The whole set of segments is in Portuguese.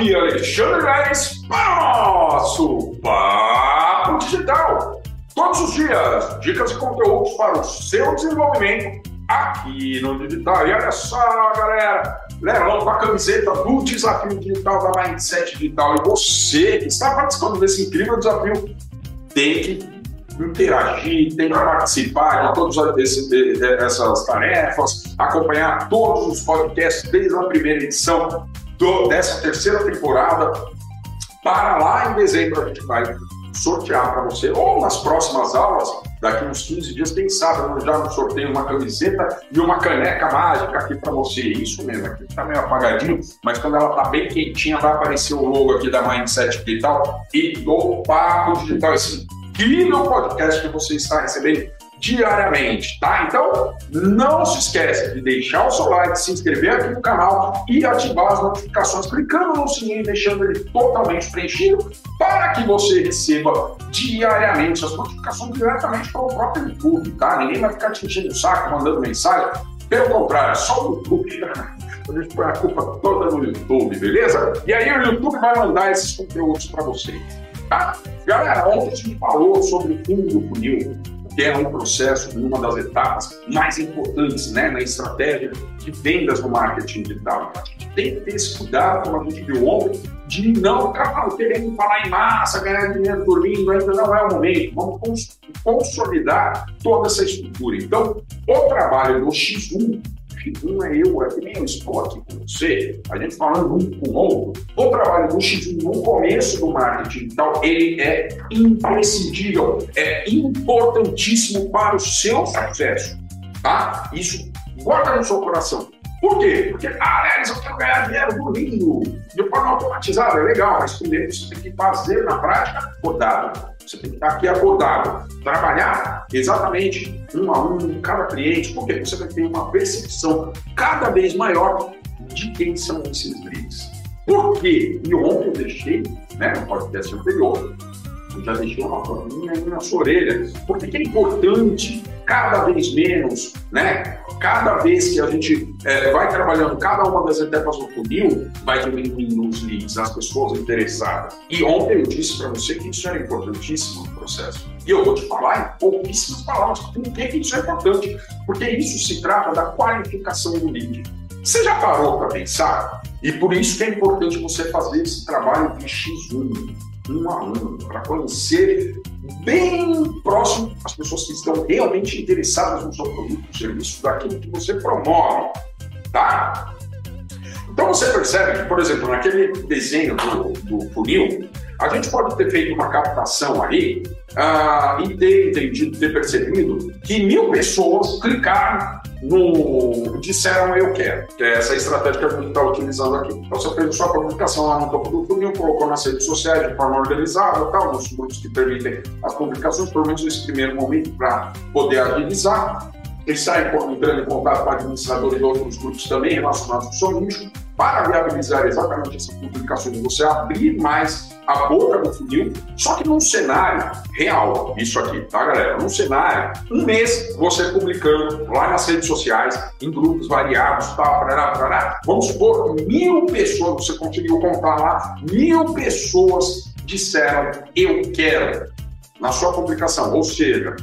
aqui Alexandre Reis para o nosso Papo Digital. Todos os dias, dicas e conteúdos para o seu desenvolvimento aqui no digital. E olha só, galera, leilão com a camiseta do desafio digital da Mindset Digital. E você que está participando desse incrível desafio tem que interagir, tem que participar de todas essas tarefas, acompanhar todos os podcasts desde a primeira edição do, dessa terceira temporada. Para lá em dezembro a gente vai sortear para você, ou nas próximas aulas, daqui uns 15 dias, quem sabe eu já sorteio uma camiseta e uma caneca mágica aqui para você. Isso mesmo, aqui está meio apagadinho, mas quando ela está bem quentinha, vai aparecer o logo aqui da Mindset Digital e do Papo Digital, esse incrível podcast que você está recebendo diariamente, tá? Então, não se esqueça de deixar o seu like, se inscrever aqui no canal e ativar as notificações, clicando no sininho e deixando ele totalmente preenchido para que você receba diariamente as notificações diretamente para o próprio YouTube, tá? Ninguém vai ficar te enchendo o saco, mandando mensagem. Pelo contrário, só o YouTube. A gente põe a culpa toda no YouTube, beleza? E aí o YouTube vai mandar esses conteúdos para vocês, tá? Galera, ontem a gente falou sobre o fundo do funil que é um processo, uma das etapas mais importantes né, na estratégia de vendas no marketing digital. A gente tem que ter esse cuidado, como a gente viu ontem, de não ficar querendo falar em massa, ganhar dinheiro dormindo, ainda não é o momento. Vamos consolidar toda essa estrutura. Então, o trabalho do X1 X1 é eu, é eu estou aqui com você, a gente falando um com o outro. O trabalho do X1 no começo do marketing então ele é imprescindível, é importantíssimo para o seu sucesso, tá? Isso guarda no seu coração. Por quê? Porque, ah, Alex, eu quero ganhar dinheiro dormindo de forma automatizada, é legal, mas primeiro você tem que fazer na prática acordado. Você tem que estar aqui acordado, trabalhar exatamente um a um, cada cliente, porque você vai ter uma percepção cada vez maior de quem são esses leads. Por quê? E ontem eu deixei, né, no podcast anterior, eu já deixei uma palavrinha aí na sua orelha. Por que é importante cada vez menos, né? Cada vez que a gente é, vai trabalhando cada uma das etapas do funil, vai diminuindo os leads, as pessoas interessadas. E ontem eu disse para você que isso era importantíssimo no processo. E eu vou te falar em pouquíssimas palavras por que isso é importante. Porque isso se trata da qualificação do lead. Você já parou para pensar? E por isso que é importante você fazer esse trabalho de X1 um a um, para conhecer bem próximo as pessoas que estão realmente interessadas no seu produto, no serviço, daquilo que você promove, tá? Então você percebe que, por exemplo, naquele desenho do, do funil, a gente pode ter feito uma captação aí uh, e ter entendido, ter percebido que mil pessoas clicaram no disseram eu quero, que é essa estratégia que a gente está utilizando aqui. Então você fez a sua publicação lá no topo do funil, colocou nas redes sociais de forma organizada, tal, nos grupos que permitem as publicações, pelo menos nesse primeiro momento, para poder agilizar. Ele está entrando em contato com administradores de outros grupos também relacionados com o seu nicho, para viabilizar exatamente essa publicação você abrir mais a boca do funil, só que num cenário real, isso aqui, tá, galera? Num cenário, um mês você publicando lá nas redes sociais, em grupos variados, tá, parará, parará. Vamos supor mil pessoas, você conseguiu contar lá, mil pessoas disseram eu quero na sua publicação, ou seja,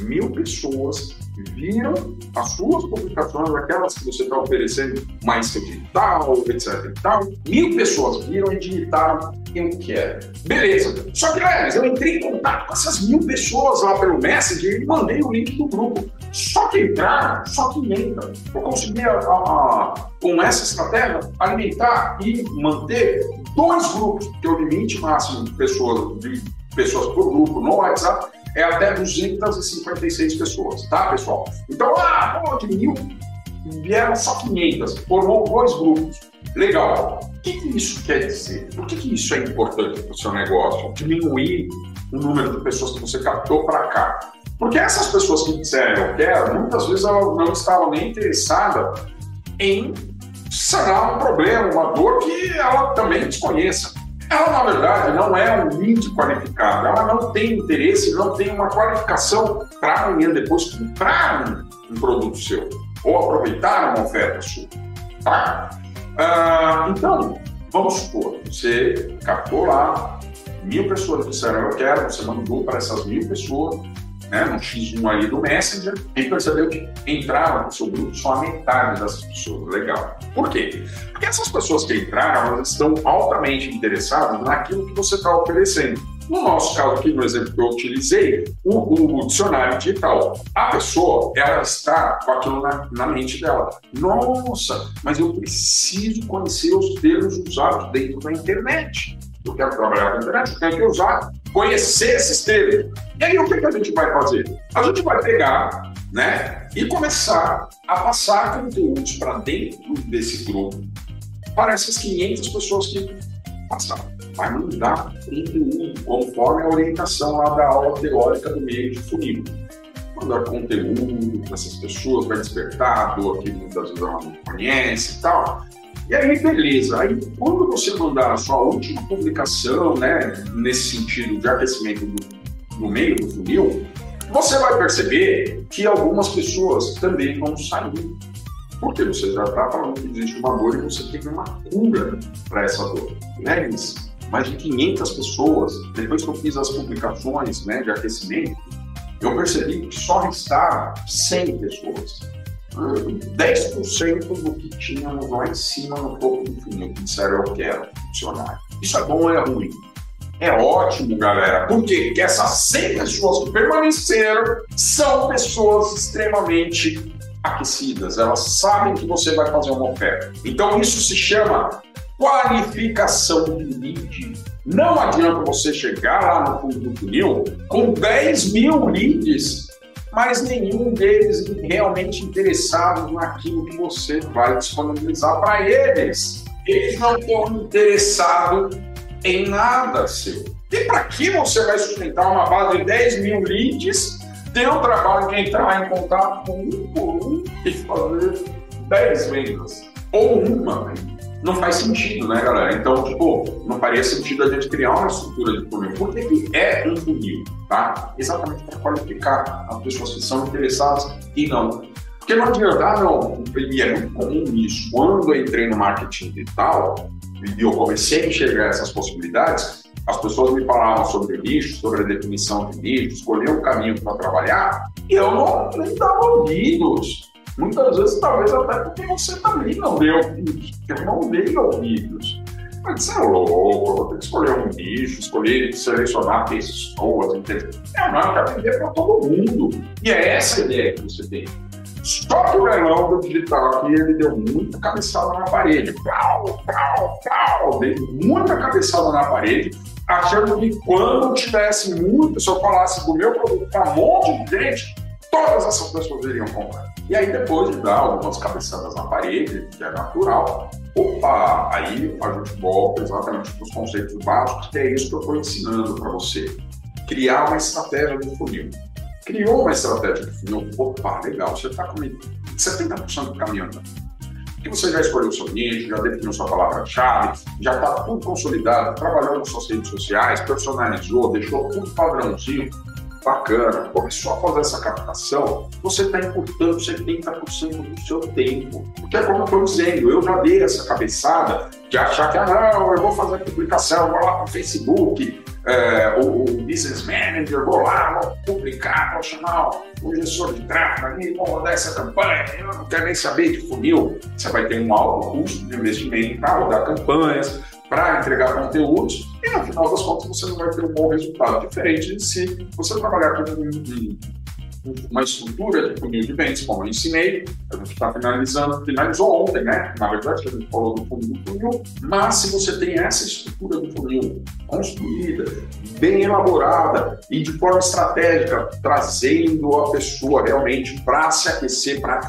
mil pessoas viram as suas publicações, aquelas que você está oferecendo mais digital, etc e tal. Mil pessoas viram e digitaram eu quero. Beleza. Só que, Leves, eu entrei em contato com essas mil pessoas lá pelo Messenger e mandei o link do grupo. Só que entraram, só que emenda. Eu consegui, a, a, com essa estratégia, alimentar e manter dois grupos, que é o limite máximo de pessoas, de pessoas por grupo no WhatsApp, é até 256 pessoas, tá, pessoal? Então, ah, pô, mil, vieram só 500, formou dois grupos. Legal. O que, que isso quer dizer? Por que, que isso é importante para o seu negócio? Diminuir o número de pessoas que você captou para cá. Porque essas pessoas que disseram eu quero, muitas vezes elas não estavam nem interessadas em sanar um problema, uma dor que ela também desconheça. Ela, na verdade, não é um lead qualificado, ela não tem interesse, não tem uma qualificação para amanhã depois comprar um, produto seu ou aproveitar uma oferta sua. Tá? Ah, então, vamos supor, você captou lá, mil pessoas disseram eu quero, você mandou para essas mil pessoas, né, no X1 ali do Messenger, e percebeu que entraram no seu grupo só a metade dessas pessoas. Legal. Por quê? Porque essas pessoas que entraram, elas estão altamente interessadas naquilo que você está oferecendo. No nosso caso aqui, no exemplo que eu utilizei, o, dicionário digital. A pessoa, ela está com aquilo na, na, mente dela. Nossa, mas eu preciso conhecer os termos usados dentro da internet. Eu quero trabalhar com internet, eu tenho que usar, conhecer esses termos. E aí, o que, que a gente vai fazer? A gente vai pegar né, e começar a passar conteúdos para dentro desse grupo para essas 500 pessoas que passaram vai mandar conteúdo conforme a orientação lá da aula teórica do meio de funil. Mandar conteúdo para essas pessoas, vai despertar a dor que muitas vezes ela não conhece e tal. E aí, beleza. Aí, quando você mandar a sua última publicação, né, nesse sentido de aquecimento do, meio do funil, você vai perceber que algumas pessoas também vão sair. Porque você já está falando que existe uma dor e você tem uma cura para essa dor. Né? Mais de 500 pessoas, depois que eu fiz as publicações né, de aquecimento, eu percebi que só restaram 100 pessoas. 10% do que tínhamos lá em cima no topo do funil, que disseram eu quero funcionário. Isso é bom ou é ruim? É ótimo, galera. Porque essas 100 pessoas que permaneceram são pessoas extremamente aquecidas. Elas sabem que você vai fazer uma oferta. Então, isso se chama qualificação de lead. Não adianta você chegar lá no fundo do funil com 10 mil leads, mas nenhum deles realmente interessados naquilo que você vai disponibilizar para eles. Eles não estão interessados em nada seu. E para que você vai sustentar uma base de 10 mil leads, ter o trabalho de entrar em contato com um por um e fazer 10 vendas? Ou uma venda? Não faz sentido, né, galera? Então, tipo, não faria sentido a gente criar uma estrutura de funil. Por que, que é um funil? Tá? Exatamente para qualificar as pessoas que são interessadas e não. Porque não adianta, ah, não, e é muito comum isso. Quando eu entrei no marketing digital e eu comecei a enxergar essas possibilidades, as pessoas me falavam sobre nicho, sobre a definição de nicho, escolher um caminho para trabalhar, e eu não nem dava ouvidos. Muitas vezes, talvez até porque você também não deu ouvidos, porque eu não dei ouvidos. Mas você é louco, vou ter que escolher um nicho, escolher, selecionar pessoas, entendeu? É, não, eu quero vender para todo mundo. E é essa a ideia que você tem. Só que o leilão do digital aqui, ele deu muita cabeçada na parede. Pau, pau, pau. Dei muita cabeçada na parede, achando que quando tivesse muito, se eu falasse do meu produto para um monte de gente, todas essas pessoas iriam comprar. E aí, depois de dar algumas cabeçadas na parede, que é natural, opa, aí a gente volta exatamente para os conceitos básicos, que é isso que eu estou ensinando para você. Criar uma estratégia de funil. Criou uma estratégia de funil, opa, legal, você está com 70% do caminho andando que você já escolheu seu nicho, já definiu sua palavra-chave, já está tudo consolidado, trabalhou nas suas redes sociais, personalizou, deixou tudo padrãozinho, bacana, começou a fazer essa captação, você está importando 70% do seu tempo. Porque é como eu estou dizendo, eu já dei essa cabeçada de achar que, ah, não, eu vou fazer publicação, vou lá para o Facebook, é, o, o, Business Manager, vou lá, vou publicar, vou chamar o gestor de tráfego ali, vou rodar essa campanha, eu não quero nem saber de funil. Você vai ter um alto custo de investimento para rodar campanhas, para entregar conteúdos e no final das contas você não vai ter um bom resultado. Diferente de se você trabalhar com um, uma estrutura de funil de vendas, como eu ensinei, a gente está finalizando, finalizou ontem, né? Na verdade, a gente falou do funil do funil, mas se você tem essa estrutura do funil construída, bem elaborada e de forma estratégica, trazendo a pessoa realmente para se aquecer, para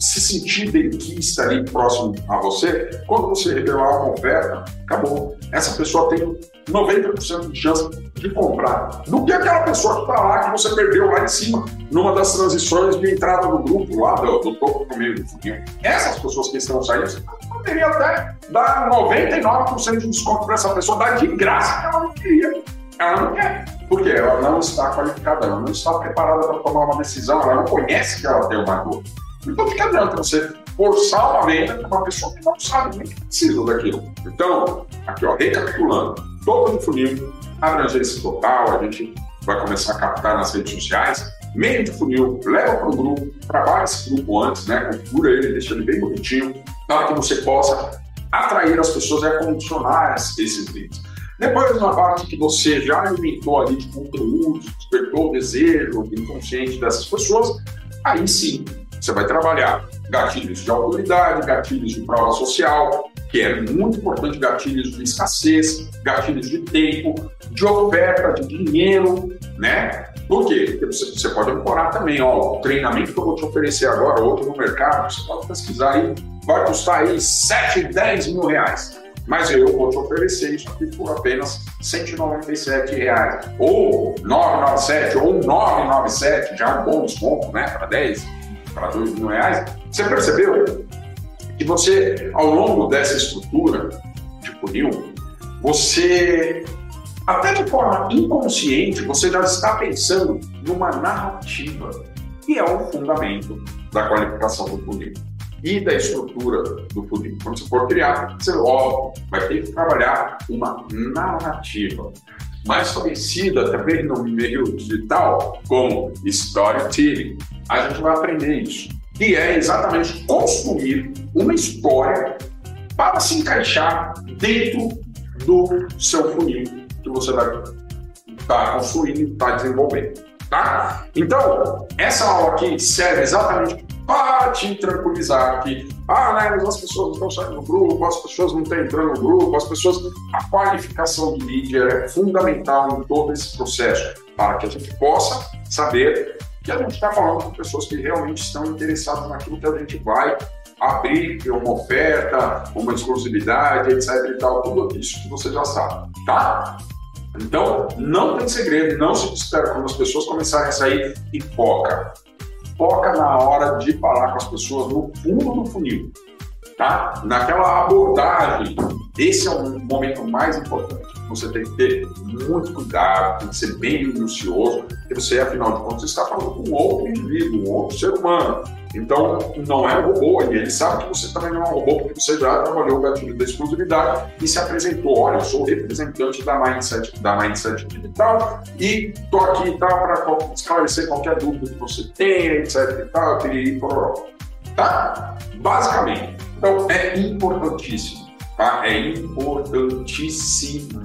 se sentir benquista ali próximo a você, quando você revelar uma oferta, acabou. Essa pessoa tem 90% de chance de comprar. Do que aquela pessoa que está lá, que você perdeu lá em cima, numa das transições de entrada do grupo lá, do, do topo para meio do funil. Essas pessoas que estão saindo, você poderia até dar 99% de desconto para essa pessoa, dar de graça que ela não queria. Ela não quer. Porque ela não está qualificada, ela não está preparada para tomar uma decisão, ela não conhece que ela tem uma dor. Então, que adianta você forçar uma venda para uma pessoa que não sabe nem que precisa daquilo. Então, aqui ó, recapitulando, todo o funil, abrangência total, a gente vai começar a captar nas redes sociais, meio de funil, leva para o grupo, trabalha esse grupo antes, né? configura ele, deixa ele bem bonitinho, para que você possa atrair as pessoas e acondicionar esses leads. Depois, na parte que você já alimentou ali de conteúdo, despertou o desejo inconsciente dessas pessoas, aí sim você vai trabalhar gatilhos de autoridade, gatilhos de prova social, que é muito importante, gatilhos de escassez, gatilhos de tempo, de oferta, de dinheiro, né? Por quê? Porque você, pode ancorar também, ó, o treinamento que eu vou te oferecer agora, outro no mercado, você pode pesquisar aí, vai custar aí 7, 10 mil reais. Mas eu vou te oferecer isso aqui por apenas 197 reais, ou 997 ou 997, já é um bom desconto, né, para 10, para 2 mil reais. Você percebeu que você, ao longo dessa estrutura de funil, você até de forma inconsciente, você já está pensando numa narrativa, que é o fundamento da qualificação do funil e da estrutura do funil. Quando você for criar, você, óbvio, vai ter que trabalhar uma narrativa. Mais conhecida também no meio digital como storytelling. A gente vai aprender isso. Que é exatamente construir uma história para se encaixar dentro do seu funil que você vai estar tá construindo e estar tá desenvolvendo. Tá? Então, essa aula aqui serve exatamente para te tranquilizar que ah, né, as pessoas não estão saindo do grupo, as pessoas não estão entrando no grupo, as pessoas. A qualificação de líder é fundamental em todo esse processo para que a gente possa saber que a gente está falando com pessoas que realmente estão interessadas naquilo que a gente vai abrir uma oferta, uma exclusividade, etc e tal, tudo isso que você já sabe, tá? Então, não tem segredo, não se espera quando as pessoas começarem a sair e. Foca na hora de falar com as pessoas no fundo do funil, tá? Naquela abordagem. Esse é o momento mais importante. Você tem que ter muito cuidado, tem que ser bem minucioso, porque você, afinal de contas, está falando com outro indivíduo, um outro ser humano. Então, não é robô, e ele sabe que você também não é um robô, porque você já trabalhou o gatilho da exclusividade e se apresentou. Olha, eu sou representante da Mindset, da Mindset Digital e estou aqui tá, para esclarecer qualquer dúvida que você tenha, etc. E tal, para Tá? Basicamente. Então, é importantíssimo. Tá? É importantíssimo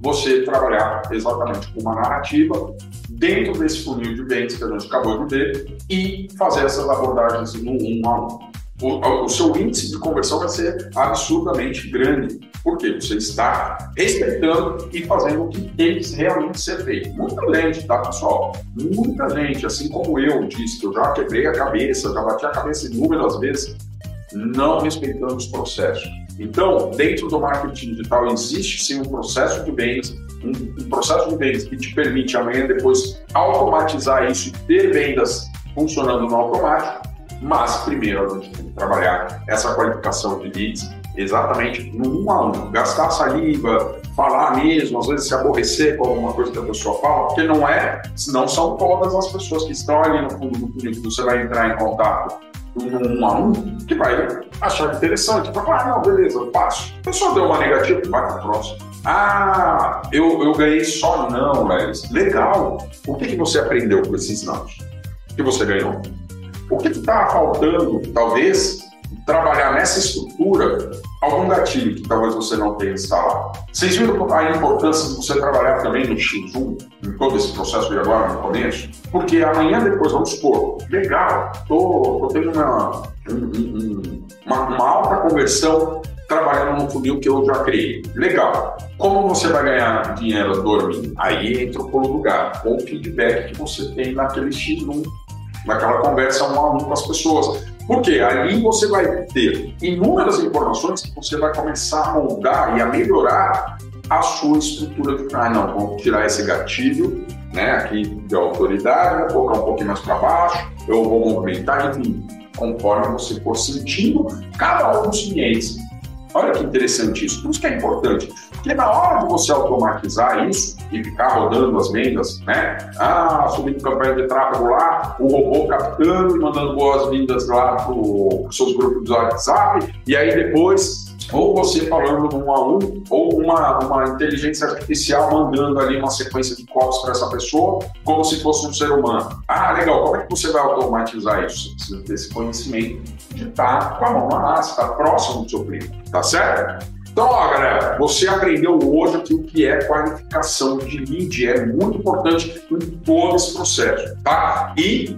você trabalhar exatamente com uma narrativa dentro desse funil de vendas que a gente acabou de ver e fazer essas abordagens no um a um. O, o, seu índice de conversão vai ser absurdamente grande, porque você está respeitando e fazendo o que tem que realmente ser feito. Muita gente, tá, pessoal? Muita gente, assim como eu disse, que eu já quebrei a cabeça, já bati a cabeça inúmeras vezes, não respeitando os processos. Então, dentro do marketing digital existe sim um processo de vendas, um, um processo de vendas que te permite amanhã depois automatizar isso e ter vendas funcionando no automático, mas primeiro a gente tem que trabalhar essa qualificação de leads exatamente no um a um, gastar saliva, falar mesmo, às vezes se aborrecer com alguma coisa que a pessoa fala, porque não é, não são todas as pessoas que estão ali no fundo do funil que você vai entrar em contato um, a um, que vai achar interessante, vai falar, ah, não, beleza, passo. A pessoa deu uma negativa, vai para o próximo. Ah, eu, eu ganhei só não, Lelis. Legal. O que, que você aprendeu com esses não? O que você ganhou? O que está faltando, talvez, trabalhar nessa estrutura algum gatilho que talvez você não tenha instalado. Vocês viram a importância de você trabalhar também no X1, em todo esse processo de agora, no começo? Porque amanhã depois, vamos supor, legal, tô, tô tendo uma, um, uma, uma alta conversão trabalhando no funil que eu já criei. Legal. Como você vai ganhar dinheiro dormindo? Aí entra o pulo do gato, com o feedback que você tem naquele X1, naquela conversa um a um com as pessoas. Porque ali você vai ter inúmeras informações que você vai começar a moldar e a melhorar a sua estrutura de ah, não, vamos tirar esse gatilho, né, aqui de autoridade, vou colocar um pouquinho mais para baixo, eu vou movimentar, enfim, conforme você for sentindo cada um dos clientes. Olha que interessante isso. Por isso que é importante. Porque na hora de você automatizar isso e ficar rodando as vendas, né? Ah, subindo campanha de tráfego lá, o robô captando e mandando boas-vindas lá para os seus grupos do WhatsApp, e aí depois ou você falando um a um, ou uma, uma inteligência artificial mandando ali uma sequência de copies para essa pessoa, como se fosse um ser humano. Ah, legal, como é que você vai automatizar isso? Você precisa ter esse conhecimento de estar com a mão na massa, estar próximo do seu primo, tá certo? Então, ó, galera, você aprendeu hoje que o que é qualificação de lead é muito importante em todo esse processo, tá? E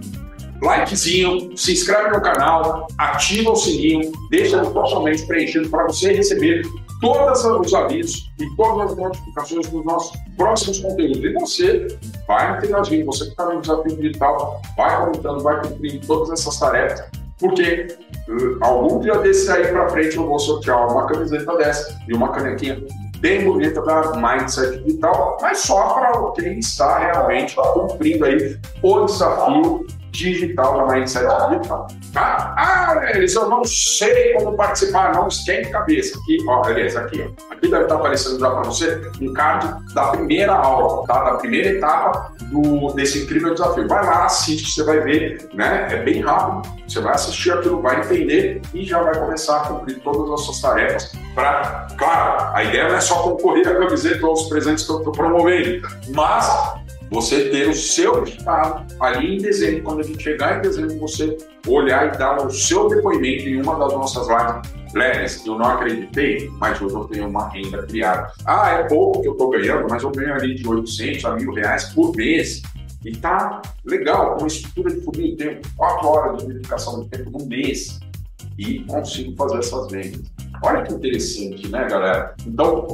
likezinho, se inscreve no canal, ativa o sininho, deixa totalmente preenchido para você receber todos os avisos e todas as notificações dos nossos próximos conteúdos. E você vai interagindo, você que está no desafio digital, vai comentando, vai cumprindo todas essas tarefas, porque uh, algum dia desse aí para frente eu vou sortear uma camiseta dessa e uma canequinha bem bonita da Mindset Digital, mas só para quem está realmente cumprindo aí o desafio digital da Mindset Digital. Tá? Ah, eles eu não sei como participar, não esquente cabeça. Aqui, ó, beleza, aqui, ó. Aqui deve estar aparecendo já para você um card da primeira aula, tá? Da primeira etapa do, desse incrível desafio. Vai lá, assiste, você vai ver, né? É bem rápido. Você vai assistir aquilo, vai entender e já vai começar a cumprir todas as suas tarefas para, claro, a ideia não é só concorrer a camiseta ou os presentes que eu estou promovendo, mas você ter o seu resultado ali em dezembro, quando a gente chegar em dezembro, você olhar e dar o seu depoimento em uma das nossas lives. Leves, eu não acreditei, mas hoje eu tenho uma renda criada. Ah, é pouco que eu estou ganhando, mas eu ganho ali de 800 a mil reais por mês. E tá legal, uma estrutura de funil, tenho 4 horas de verificação de tempo no mês e consigo fazer essas vendas. Olha que interessante, né, galera? Então,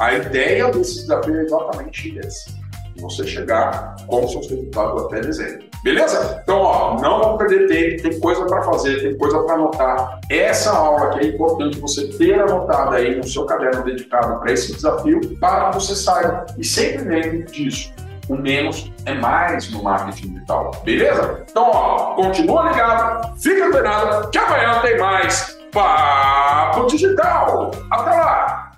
a ideia desse desafio é exatamente essa você chegar com seus resultados até dezembro. Beleza? Então, ó, não vamos perder tempo, tem coisa para fazer, tem coisa para anotar. Essa aula que é importante você ter anotada aí no seu caderno dedicado para esse desafio, para que você saiba. E sempre lembre disso. O menos é mais no marketing digital. Beleza? Então, ó, continua ligado, fica antenado, que amanhã tem mais Papo Digital. Até lá!